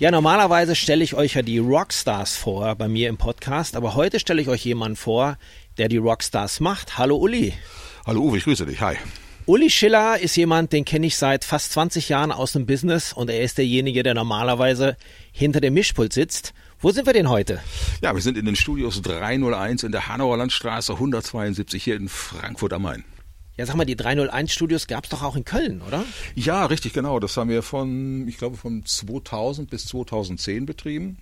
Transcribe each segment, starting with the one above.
Ja, normalerweise stelle ich euch ja die Rockstars vor bei mir im Podcast, aber heute stelle ich euch jemanden vor, der die Rockstars macht. Hallo Uli. Hallo Uwe, ich grüße dich. Hi. Uli Schiller ist jemand, den kenne ich seit fast 20 Jahren aus dem Business und er ist derjenige, der normalerweise hinter dem Mischpult sitzt. Wo sind wir denn heute? Ja, wir sind in den Studios 301 in der Hanauer Landstraße 172 hier in Frankfurt am Main. Ja, sag mal, die 301 Studios gab es doch auch in Köln, oder? Ja, richtig, genau. Das haben wir von, ich glaube, von 2000 bis 2010 betrieben.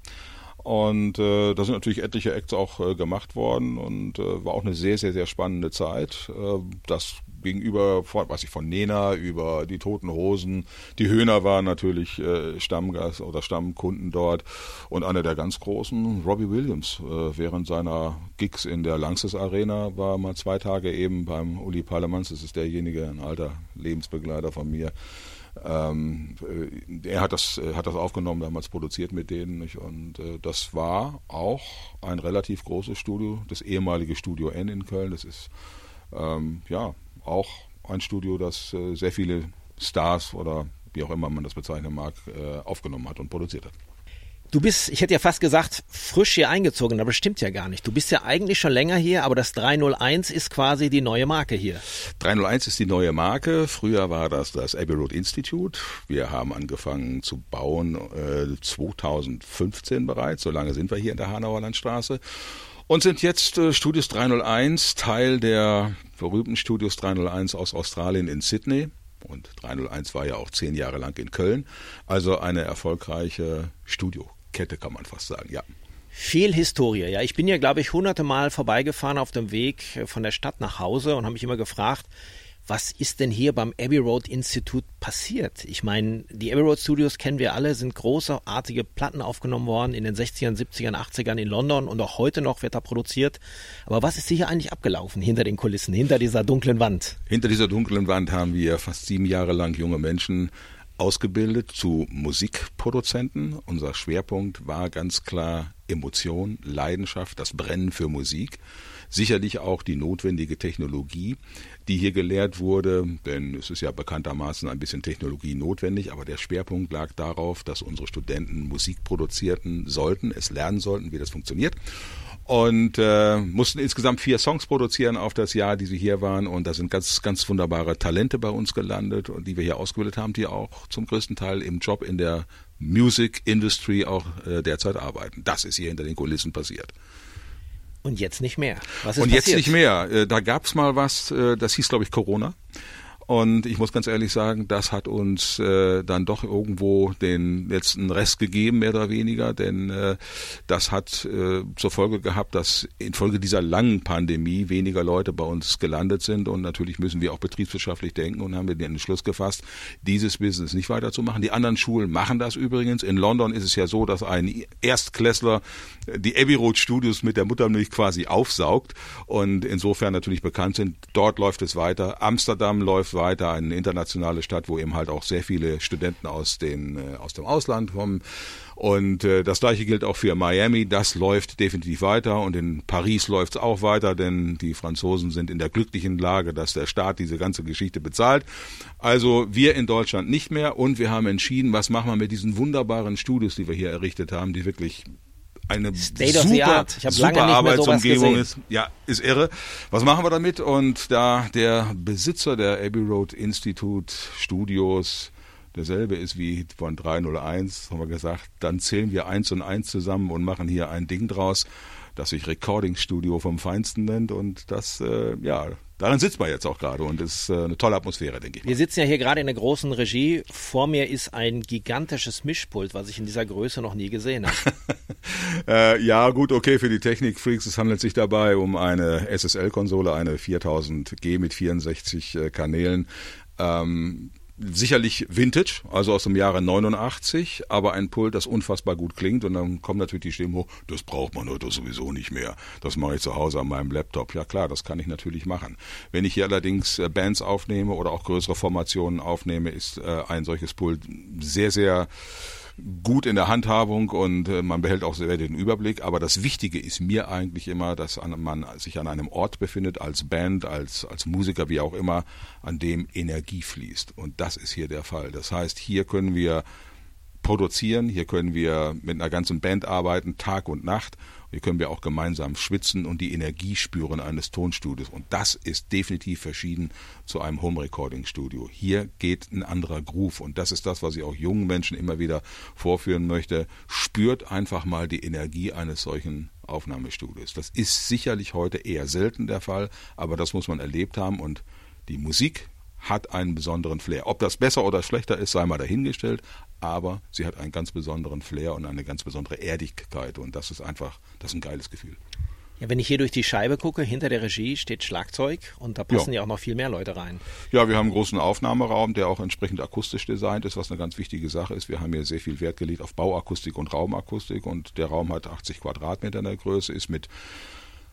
Und äh, da sind natürlich etliche Acts auch äh, gemacht worden und äh, war auch eine sehr, sehr, sehr spannende Zeit. Äh, das gegenüber, von, weiß ich, von Nena über die Toten Hosen. Die Höhner waren natürlich äh, Stammgast oder Stammkunden dort. Und einer der ganz großen, Robbie Williams, äh, während seiner Gigs in der Lanxess Arena war mal zwei Tage eben beim Uli Parlemans. Das ist derjenige, ein alter Lebensbegleiter von mir. Ähm, äh, er hat das, hat das aufgenommen, damals produziert mit denen. Nicht? Und äh, das war auch ein relativ großes Studio, das ehemalige Studio N in Köln. Das ist ähm, ja auch ein Studio, das äh, sehr viele Stars oder wie auch immer man das bezeichnen mag, äh, aufgenommen hat und produziert hat. Du bist, ich hätte ja fast gesagt, frisch hier eingezogen, aber stimmt ja gar nicht. Du bist ja eigentlich schon länger hier, aber das 301 ist quasi die neue Marke hier. 301 ist die neue Marke. Früher war das das Abbey Road Institute. Wir haben angefangen zu bauen äh, 2015 bereits. So lange sind wir hier in der Hanauer Landstraße und sind jetzt äh, Studios 301, Teil der berühmten Studios 301 aus Australien in Sydney. Und 301 war ja auch zehn Jahre lang in Köln. Also eine erfolgreiche Studiokette, kann man fast sagen, ja. Viel Historie, ja. Ich bin ja, glaube ich, hunderte Mal vorbeigefahren auf dem Weg von der Stadt nach Hause und habe mich immer gefragt, was ist denn hier beim Abbey Road Institut passiert? Ich meine, die Abbey Road Studios kennen wir alle, sind großartige Platten aufgenommen worden in den 60ern, 70ern, 80ern in London und auch heute noch wird da produziert. Aber was ist hier eigentlich abgelaufen hinter den Kulissen, hinter dieser dunklen Wand? Hinter dieser dunklen Wand haben wir fast sieben Jahre lang junge Menschen ausgebildet zu Musikproduzenten. Unser Schwerpunkt war ganz klar Emotion, Leidenschaft, das Brennen für Musik. Sicherlich auch die notwendige Technologie, die hier gelehrt wurde, denn es ist ja bekanntermaßen ein bisschen Technologie notwendig, aber der Schwerpunkt lag darauf, dass unsere Studenten Musik produzierten sollten, es lernen sollten, wie das funktioniert und äh, mussten insgesamt vier Songs produzieren auf das Jahr, die sie hier waren. Und da sind ganz, ganz wunderbare Talente bei uns gelandet und die wir hier ausgebildet haben, die auch zum größten Teil im Job in der Music Industry auch äh, derzeit arbeiten. Das ist hier hinter den Kulissen passiert. Und jetzt nicht mehr. Was ist Und passiert? jetzt nicht mehr. Äh, da gab's mal was, äh, das hieß, glaube ich, Corona. Und ich muss ganz ehrlich sagen, das hat uns äh, dann doch irgendwo den letzten Rest gegeben, mehr oder weniger, denn äh, das hat äh, zur Folge gehabt, dass infolge dieser langen Pandemie weniger Leute bei uns gelandet sind und natürlich müssen wir auch betriebswirtschaftlich denken und haben wir den Entschluss gefasst, dieses Business nicht weiterzumachen. Die anderen Schulen machen das übrigens. In London ist es ja so, dass ein Erstklässler die Abbey Road Studios mit der Muttermilch quasi aufsaugt und insofern natürlich bekannt sind. Dort läuft es weiter. Amsterdam läuft weiter, eine internationale Stadt, wo eben halt auch sehr viele Studenten aus, den, äh, aus dem Ausland kommen. Und äh, das gleiche gilt auch für Miami. Das läuft definitiv weiter. Und in Paris läuft es auch weiter, denn die Franzosen sind in der glücklichen Lage, dass der Staat diese ganze Geschichte bezahlt. Also wir in Deutschland nicht mehr. Und wir haben entschieden, was machen wir mit diesen wunderbaren Studios, die wir hier errichtet haben, die wirklich eine State super, super Arbeitsumgebung ist. Ja, ist irre. Was machen wir damit? Und da der Besitzer der Abbey Road Institute Studios derselbe ist wie von 301, haben wir gesagt, dann zählen wir eins und eins zusammen und machen hier ein Ding draus, das sich Recording Studio vom Feinsten nennt und das, äh, ja, darin sitzt man jetzt auch gerade und ist äh, eine tolle Atmosphäre, denke ich. Wir sitzen ja hier gerade in der großen Regie. Vor mir ist ein gigantisches Mischpult, was ich in dieser Größe noch nie gesehen habe. äh, ja, gut, okay, für die Technikfreaks. Es handelt sich dabei um eine SSL-Konsole, eine 4000G mit 64 äh, Kanälen. Ähm, sicherlich Vintage, also aus dem Jahre 89, aber ein Pult, das unfassbar gut klingt und dann kommt natürlich die Stimme hoch, das braucht man heute sowieso nicht mehr. Das mache ich zu Hause an meinem Laptop. Ja klar, das kann ich natürlich machen. Wenn ich hier allerdings äh, Bands aufnehme oder auch größere Formationen aufnehme, ist äh, ein solches Pult sehr, sehr gut in der Handhabung und äh, man behält auch sehr den Überblick. Aber das Wichtige ist mir eigentlich immer, dass man sich an einem Ort befindet, als Band, als, als Musiker, wie auch immer, an dem Energie fließt. Und das ist hier der Fall. Das heißt, hier können wir produzieren, hier können wir mit einer ganzen Band arbeiten, Tag und Nacht hier können wir auch gemeinsam schwitzen und die Energie spüren eines Tonstudios. Und das ist definitiv verschieden zu einem Home Recording Studio. Hier geht ein anderer Groove. Und das ist das, was ich auch jungen Menschen immer wieder vorführen möchte. Spürt einfach mal die Energie eines solchen Aufnahmestudios. Das ist sicherlich heute eher selten der Fall, aber das muss man erlebt haben und die Musik hat einen besonderen Flair. Ob das besser oder schlechter ist, sei mal dahingestellt, aber sie hat einen ganz besonderen Flair und eine ganz besondere Erdigkeit und das ist einfach, das ist ein geiles Gefühl. Ja, wenn ich hier durch die Scheibe gucke, hinter der Regie steht Schlagzeug und da passen ja, ja auch noch viel mehr Leute rein. Ja, wir haben einen großen Aufnahmeraum, der auch entsprechend akustisch designt ist, was eine ganz wichtige Sache ist. Wir haben hier sehr viel Wert gelegt auf Bauakustik und Raumakustik und der Raum hat 80 Quadratmeter in der Größe, ist mit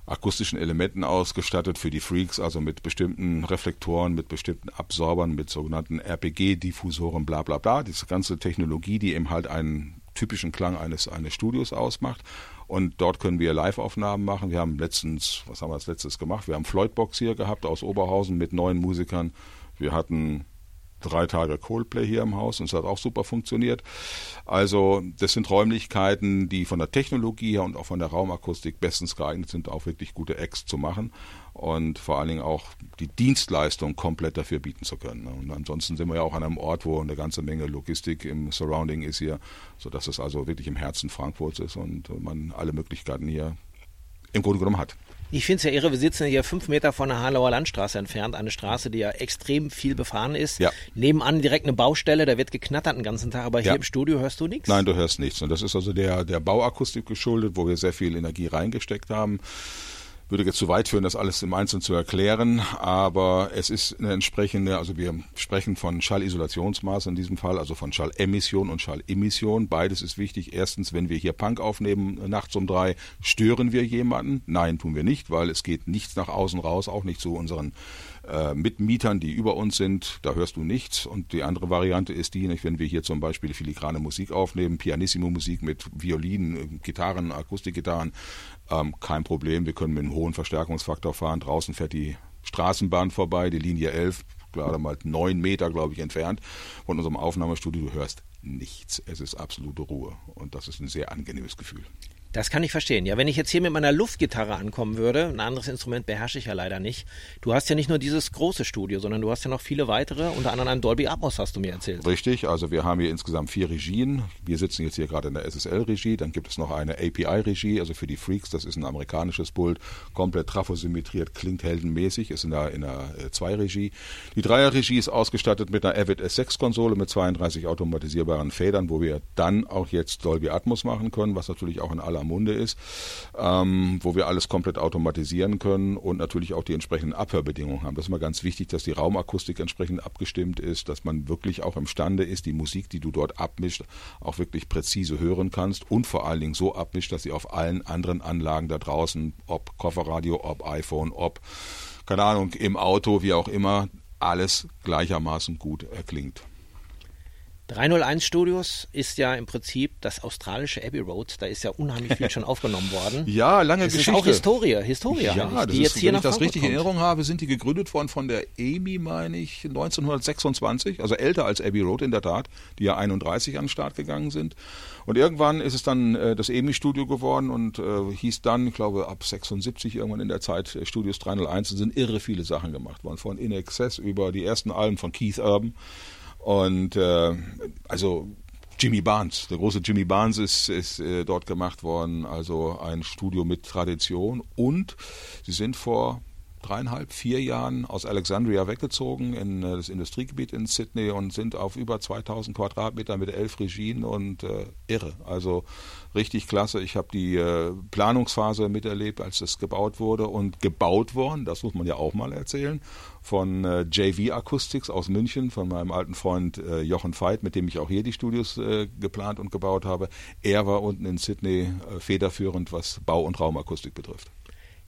akustischen Elementen ausgestattet für die Freaks, also mit bestimmten Reflektoren, mit bestimmten Absorbern, mit sogenannten RPG-Diffusoren, bla bla bla. Diese ganze Technologie, die eben halt einen typischen Klang eines, eines Studios ausmacht. Und dort können wir Live-Aufnahmen machen. Wir haben letztens, was haben wir als letztes gemacht? Wir haben Floydbox hier gehabt aus Oberhausen mit neun Musikern. Wir hatten drei Tage Coldplay hier im Haus und es hat auch super funktioniert. Also das sind Räumlichkeiten, die von der Technologie her und auch von der Raumakustik bestens geeignet sind, auch wirklich gute Acts zu machen und vor allen Dingen auch die Dienstleistung komplett dafür bieten zu können. Und ansonsten sind wir ja auch an einem Ort, wo eine ganze Menge Logistik im Surrounding ist hier, sodass es also wirklich im Herzen Frankfurts ist und man alle Möglichkeiten hier im Grunde genommen hat. Ich finde es ja irre, wir sitzen hier fünf Meter von der Harlauer Landstraße entfernt, eine Straße, die ja extrem viel befahren ist. Ja. Nebenan direkt eine Baustelle, da wird geknattert den ganzen Tag, aber hier ja. im Studio hörst du nichts? Nein, du hörst nichts. Und das ist also der, der Bauakustik geschuldet, wo wir sehr viel Energie reingesteckt haben würde jetzt zu weit führen, das alles im Einzelnen zu erklären, aber es ist eine entsprechende, also wir sprechen von Schallisolationsmaß in diesem Fall, also von Schallemission und Schallemission. Beides ist wichtig. Erstens, wenn wir hier Punk aufnehmen nachts um drei, stören wir jemanden? Nein, tun wir nicht, weil es geht nichts nach außen raus, auch nicht zu unseren äh, Mitmietern, die über uns sind, da hörst du nichts. Und die andere Variante ist die, nicht, wenn wir hier zum Beispiel filigrane Musik aufnehmen, Pianissimo-Musik mit Violinen, Gitarren, Akustikgitarren, ähm, kein Problem. Wir können mit einem hohen Verstärkungsfaktor fahren. Draußen fährt die Straßenbahn vorbei, die Linie 11, gerade mal neun Meter, glaube ich, entfernt von unserem Aufnahmestudio. Du hörst nichts. Es ist absolute Ruhe. Und das ist ein sehr angenehmes Gefühl. Das kann ich verstehen. Ja, wenn ich jetzt hier mit meiner Luftgitarre ankommen würde, ein anderes Instrument beherrsche ich ja leider nicht. Du hast ja nicht nur dieses große Studio, sondern du hast ja noch viele weitere, unter anderem ein Dolby Atmos, hast du mir erzählt. Richtig, also wir haben hier insgesamt vier Regien. Wir sitzen jetzt hier gerade in der SSL-Regie, dann gibt es noch eine API-Regie, also für die Freaks, das ist ein amerikanisches Pult, komplett trafosymmetriert, klingt heldenmäßig, ist in der, in der 2-Regie. Äh, die Dreier-Regie ist ausgestattet mit einer Avid S6-Konsole mit 32 automatisierbaren Federn, wo wir dann auch jetzt Dolby Atmos machen können, was natürlich auch in aller Munde ist, ähm, wo wir alles komplett automatisieren können und natürlich auch die entsprechenden Abhörbedingungen haben. Das ist immer ganz wichtig, dass die Raumakustik entsprechend abgestimmt ist, dass man wirklich auch imstande ist, die Musik, die du dort abmischt, auch wirklich präzise hören kannst und vor allen Dingen so abmischt, dass sie auf allen anderen Anlagen da draußen, ob Kofferradio, ob iPhone, ob keine Ahnung, im Auto, wie auch immer, alles gleichermaßen gut erklingt. 301 Studios ist ja im Prinzip das australische Abbey Road. Da ist ja unheimlich viel schon aufgenommen worden. Ja, lange das Geschichte. Das ist auch Historie, Historie ja, die ist, jetzt hier wenn ich das richtig in Erinnerung habe, sind die gegründet worden von der EMI, meine ich, 1926, also älter als Abbey Road in der Tat, die ja 31 an den Start gegangen sind. Und irgendwann ist es dann äh, das EMI-Studio geworden und äh, hieß dann, ich glaube, ab 76 irgendwann in der Zeit äh, Studios 301 und sind irre viele Sachen gemacht worden. Von In Excess über die ersten Alben von Keith Urban Und äh, also Jimmy Barnes, der große Jimmy Barnes ist, ist äh, dort gemacht worden, also ein Studio mit Tradition. Und sie sind vor dreieinhalb, vier Jahren aus Alexandria weggezogen in äh, das Industriegebiet in Sydney und sind auf über 2000 Quadratmeter mit elf Regien und äh, irre. Also richtig klasse. Ich habe die äh, Planungsphase miterlebt, als das gebaut wurde und gebaut worden, das muss man ja auch mal erzählen, von äh, JV Acoustics aus München, von meinem alten Freund äh, Jochen Veit, mit dem ich auch hier die Studios äh, geplant und gebaut habe. Er war unten in Sydney äh, federführend, was Bau- und Raumakustik betrifft.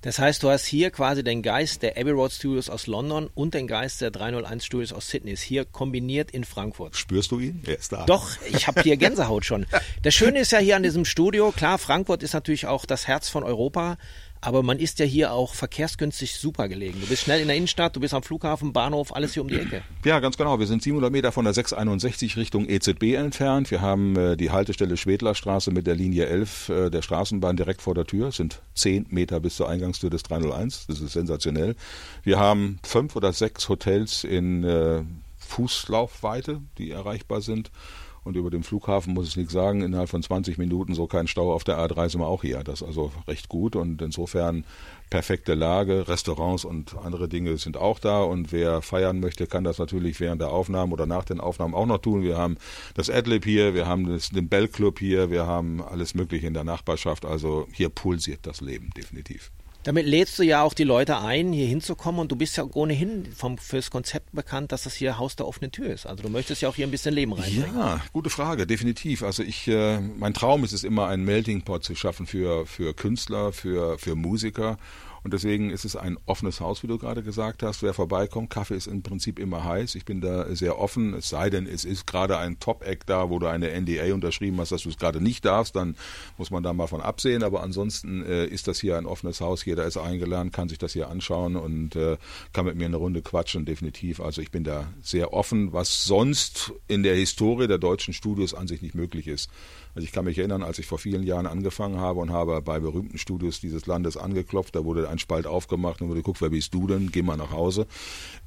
Das heißt, du hast hier quasi den Geist der Abbey Road Studios aus London und den Geist der 301 Studios aus Sydney. Ist hier kombiniert in Frankfurt. Spürst du ihn? Er ist da. Doch, ich habe hier Gänsehaut schon. Das Schöne ist ja hier an diesem Studio, klar, Frankfurt ist natürlich auch das Herz von Europa, aber man ist ja hier auch verkehrsgünstig super gelegen. Du bist schnell in der Innenstadt, du bist am Flughafen, Bahnhof, alles hier um die Ecke. Ja, ganz genau. Wir sind 700 Meter von der 661 Richtung EZB entfernt. Wir haben äh, die Haltestelle Schwedlerstraße mit der Linie 11 äh, der Straßenbahn direkt vor der Tür. Es sind 10 Meter bis zur Eingangstür des 301. Das ist sensationell. Wir haben fünf oder sechs Hotels in äh, Fußlaufweite, die erreichbar sind. Und über den Flughafen muss ich nichts sagen, innerhalb von 20 Minuten so kein Stau auf der A3 sind wir auch hier. Das ist also recht gut und insofern perfekte Lage. Restaurants und andere Dinge sind auch da und wer feiern möchte, kann das natürlich während der Aufnahmen oder nach den Aufnahmen auch noch tun. Wir haben das Adlib hier, wir haben das, den Bell Club hier, wir haben alles Mögliche in der Nachbarschaft. Also hier pulsiert das Leben definitiv. Damit lädst du ja auch die Leute ein, hier hinzukommen und du bist ja ohnehin vom, fürs Konzept bekannt, dass das hier Haus der offenen Tür ist. Also du möchtest ja auch hier ein bisschen Leben reinbringen. Ja, gute Frage, definitiv. Also ich, äh, mein Traum ist es immer, einen Melting Pot zu schaffen für, für Künstler, für, für Musiker und deswegen ist es ein offenes Haus, wie du gerade gesagt hast. Wer vorbeikommt, Kaffee ist im Prinzip immer heiß. Ich bin da sehr offen, es sei denn, es ist gerade ein Top-Eck da, wo du eine NDA unterschrieben hast, dass du es gerade nicht darfst, dann muss man da mal von absehen. Aber ansonsten äh, ist das hier ein offenes Haus. Jeder ist eingeladen, kann sich das hier anschauen und äh, kann mit mir eine Runde quatschen, definitiv. Also ich bin da sehr offen, was sonst in der Historie der deutschen Studios an sich nicht möglich ist. Also ich kann mich erinnern, als ich vor vielen Jahren angefangen habe und habe bei berühmten Studios dieses Landes angeklopft, da wurde ein Spalt aufgemacht und wurde geguckt, wer bist du denn? Geh mal nach Hause.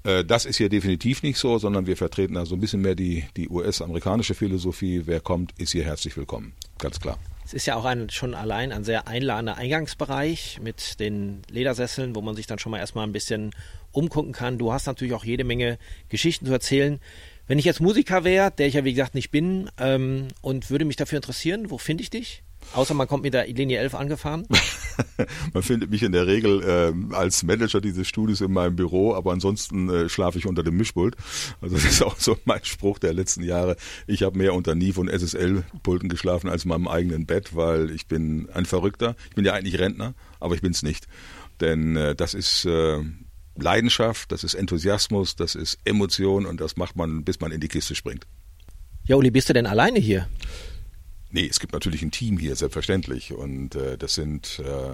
Äh, das ist hier definitiv nicht so, sondern wir vertreten da so ein bisschen mehr die, die US-amerikanische Philosophie. Wer kommt, ist hier herzlich willkommen. Ganz klar. Es ist ja auch ein, schon allein ein sehr einladender Eingangsbereich mit den Ledersesseln, wo man sich dann schon mal erstmal ein bisschen umgucken kann. Du hast natürlich auch jede Menge Geschichten zu erzählen. Wenn ich jetzt Musiker wäre, der ich ja wie gesagt nicht bin, ähm, und würde mich dafür interessieren, wo finde ich dich? Außer man kommt mit der Linie 11 angefahren? man findet mich in der Regel äh, als Manager dieses Studios in meinem Büro, aber ansonsten äh, schlafe ich unter dem Mischpult. Also das ist auch so mein Spruch der letzten Jahre. Ich habe mehr unter NIV und SSL-Pulten geschlafen als in meinem eigenen Bett, weil ich bin ein Verrückter. Ich bin ja eigentlich Rentner, aber ich bin es nicht. Denn äh, das ist äh, Leidenschaft, das ist Enthusiasmus, das ist Emotion und das macht man, bis man in die Kiste springt. Ja, Uli, bist du denn alleine hier? Nee, es gibt natürlich ein Team hier, selbstverständlich. Und äh, das sind äh,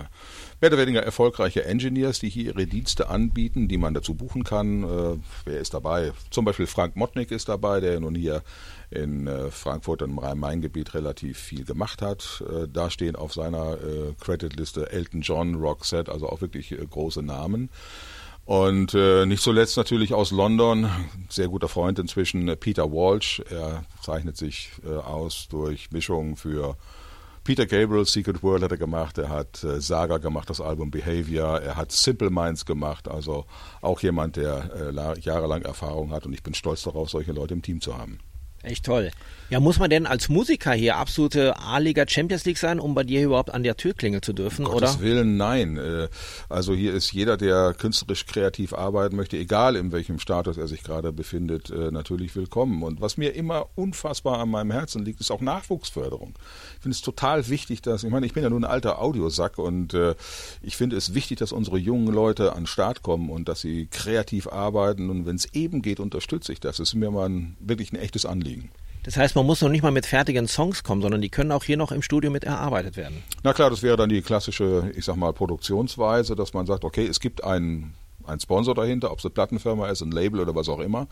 mehr oder weniger erfolgreiche Engineers, die hier ihre Dienste anbieten, die man dazu buchen kann. Äh, wer ist dabei? Zum Beispiel Frank Motnik ist dabei, der nun hier in äh, Frankfurt im Rhein-Main-Gebiet relativ viel gemacht hat. Äh, da stehen auf seiner äh, Creditliste Elton John, Roxette, also auch wirklich äh, große Namen. Und äh, nicht zuletzt natürlich aus London, sehr guter Freund inzwischen, äh, Peter Walsh. Er zeichnet sich äh, aus durch Mischungen für Peter Gabriel, Secret World hat er gemacht, er hat äh, Saga gemacht, das Album Behavior, er hat Simple Minds gemacht, also auch jemand, der äh, jahrelang Erfahrung hat. Und ich bin stolz darauf, solche Leute im Team zu haben. Echt toll. Ja, muss man denn als Musiker hier absolute A-Liga Champions League sein, um bei dir überhaupt an der Tür klingeln zu dürfen, um oder? Gottes Willen, nein. Äh, also hier ist jeder, der künstlerisch kreativ arbeiten möchte, egal in welchem Status er sich gerade befindet, äh, natürlich willkommen. Und was mir immer unfassbar an meinem Herzen liegt, ist auch Nachwuchsförderung. Ich finde es total wichtig, dass, ich meine, ich bin ja nur ein alter Audiosack und äh, ich finde es wichtig, dass unsere jungen Leute an den Start kommen und dass sie kreativ arbeiten. Und wenn es eben geht, unterstütze ich das. Das ist mir mal ein, wirklich ein echtes Anliegen. Das heißt, man muss noch nicht mal mit fertigen Songs kommen, sondern die können auch hier noch im Studio mit erarbeitet werden. Na klar, das wäre dann die klassische, ich sag mal, Produktionsweise, dass man sagt, okay, es gibt einen, einen Sponsor dahinter, ob es eine Plattenfirma ist, ein Label oder was auch immer.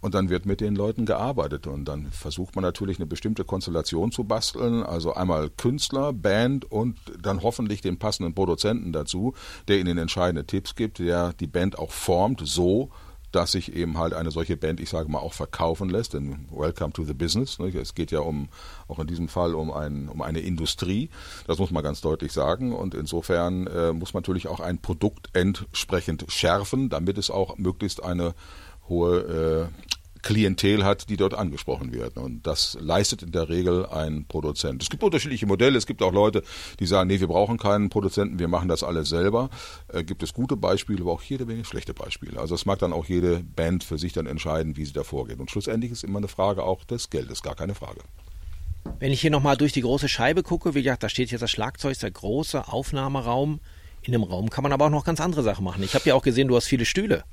Und dann wird mit den Leuten gearbeitet und dann versucht man natürlich eine bestimmte Konstellation zu basteln. Also einmal Künstler, Band und dann hoffentlich den passenden Produzenten dazu, der ihnen entscheidende Tipps gibt, der die Band auch formt, so dass sich eben halt eine solche Band, ich sage mal, auch verkaufen lässt. Denn Welcome to the Business. Ne? Es geht ja um, auch in diesem Fall um, ein, um eine Industrie. Das muss man ganz deutlich sagen. Und insofern äh, muss man natürlich auch ein Produkt entsprechend schärfen, damit es auch möglichst eine hohe äh, Klientel hat, die dort angesprochen werden. Und das leistet in der Regel ein Produzent. Es gibt unterschiedliche Modelle. Es gibt auch Leute, die sagen, nee, wir brauchen keinen Produzenten, wir machen das alles selber. Äh, gibt es gute Beispiele, aber auch jede Menge schlechte Beispiele. Also es mag dann auch jede Band für sich dann entscheiden, wie sie da vorgeht. Und schlussendlich ist immer eine Frage auch des Geldes, gar keine Frage. Wenn ich hier nochmal durch die große Scheibe gucke, wie gesagt, da steht jetzt das Schlagzeug, der große Aufnahmeraum. In dem Raum kann man aber auch noch ganz andere Sachen machen. Ich habe ja auch gesehen, du hast viele Stühle.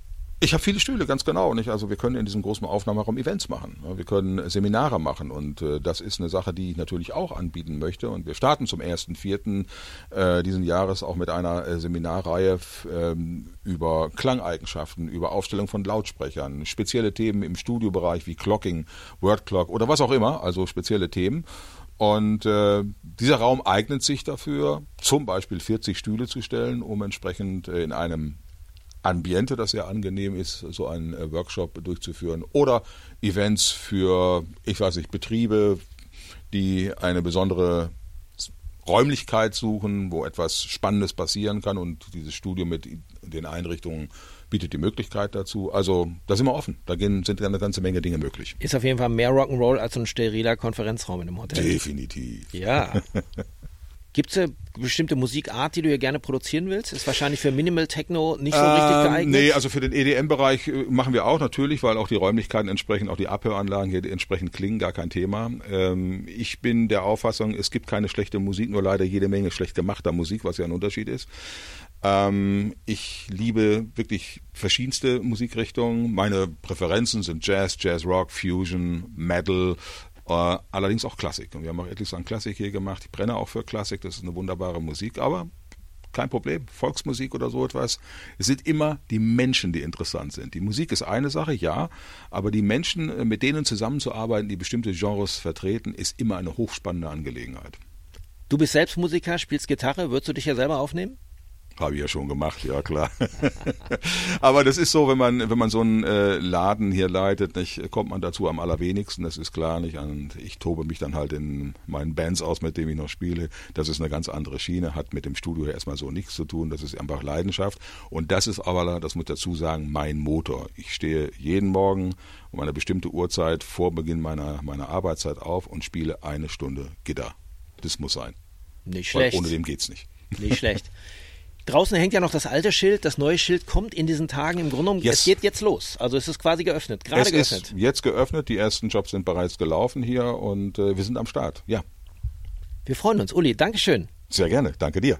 Ich habe viele Stühle, ganz genau. Nicht? Also wir können in diesem großen Aufnahmeraum Events machen. Wir können Seminare machen und äh, das ist eine Sache, die ich natürlich auch anbieten möchte. Und wir starten zum 1.4. Äh, diesen Jahres auch mit einer äh, Seminarreihe ähm, über Klangeigenschaften, über Aufstellung von Lautsprechern, spezielle Themen im Studiobereich wie Clocking, Wordclock oder was auch immer, also spezielle Themen. Und äh, dieser Raum eignet sich dafür, zum Beispiel 40 Stühle zu stellen, um entsprechend äh, in einem Ambiente, das sehr angenehm ist, so einen äh, Workshop durchzuführen. Oder Events für, ich weiß nicht, Betriebe, die eine besondere Räumlichkeit suchen, wo etwas Spannendes passieren kann und dieses Studio mit den Einrichtungen bietet die Möglichkeit dazu. Also da sind wir offen. Da sind eine ganze Menge Dinge möglich. Ist auf jeden Fall mehr Rock'n'Roll als ein steriler Konferenzraum in einem Hotel. Definitiv. Ja. Gibt es eine bestimmte Musikart, die du hier gerne produzieren willst? Ist wahrscheinlich für Minimal Techno nicht so ähm, richtig geeignet? Nee, also für den EDM-Bereich äh, machen wir auch natürlich, weil auch die Räumlichkeiten entsprechend, auch die Abhöranlagen hier entsprechend klingen, gar kein Thema. Ähm, ich bin der Auffassung, es gibt keine schlechte Musik, nur leider jede Menge schlecht gemachter Musik, was ja ein Unterschied ist. Ähm, ich liebe wirklich verschiedenste Musikrichtungen. Meine Präferenzen sind Jazz, Jazz Rock, Fusion, Metal, äh, allerdings auch Klassik. Und wir haben auch etliches an Klassik hier gemacht. Ich brenne auch für Klassik, das ist eine wunderbare Musik, aber kein Problem, Volksmusik oder so etwas. Es sind immer die Menschen, die interessant sind. Die Musik ist eine Sache, ja, aber die Menschen, äh, mit denen zusammenzuarbeiten, die bestimmte Genres vertreten, ist immer eine hochspannende Angelegenheit. Du bist selbst Musiker, spielst Gitarre, würdest du dich ja selber aufnehmen? Habe ich ja schon gemacht, ja klar. Aber das ist so, wenn man wenn man so einen äh, Laden hier leitet, nicht, kommt man dazu am allerwenigsten, das ist klar nicht. Und ich tobe mich dann halt in meinen Bands aus, mit denen ich noch spiele. Das ist eine ganz andere Schiene, hat mit dem Studio erstmal so nichts zu tun. Das ist einfach Leidenschaft. Und das ist aber, das muss ich dazu sagen, mein Motor. Ich stehe jeden Morgen um eine bestimmte Uhrzeit vor Beginn meiner meiner Arbeitszeit auf und spiele eine Stunde Gitter. Das muss sein. Nicht schlecht. Weil ohne dem geht's nicht. Nicht schlecht. Draußen hängt ja noch das alte Schild, das neue Schild kommt in diesen Tagen im Grunde genommen. Yes. Es geht jetzt los. Also es ist quasi geöffnet, gerade es geöffnet. Ist jetzt geöffnet, die ersten Jobs sind bereits gelaufen hier und äh, wir sind am Start. Ja. Wir freuen uns. Uli, Dankeschön. Sehr gerne, danke dir.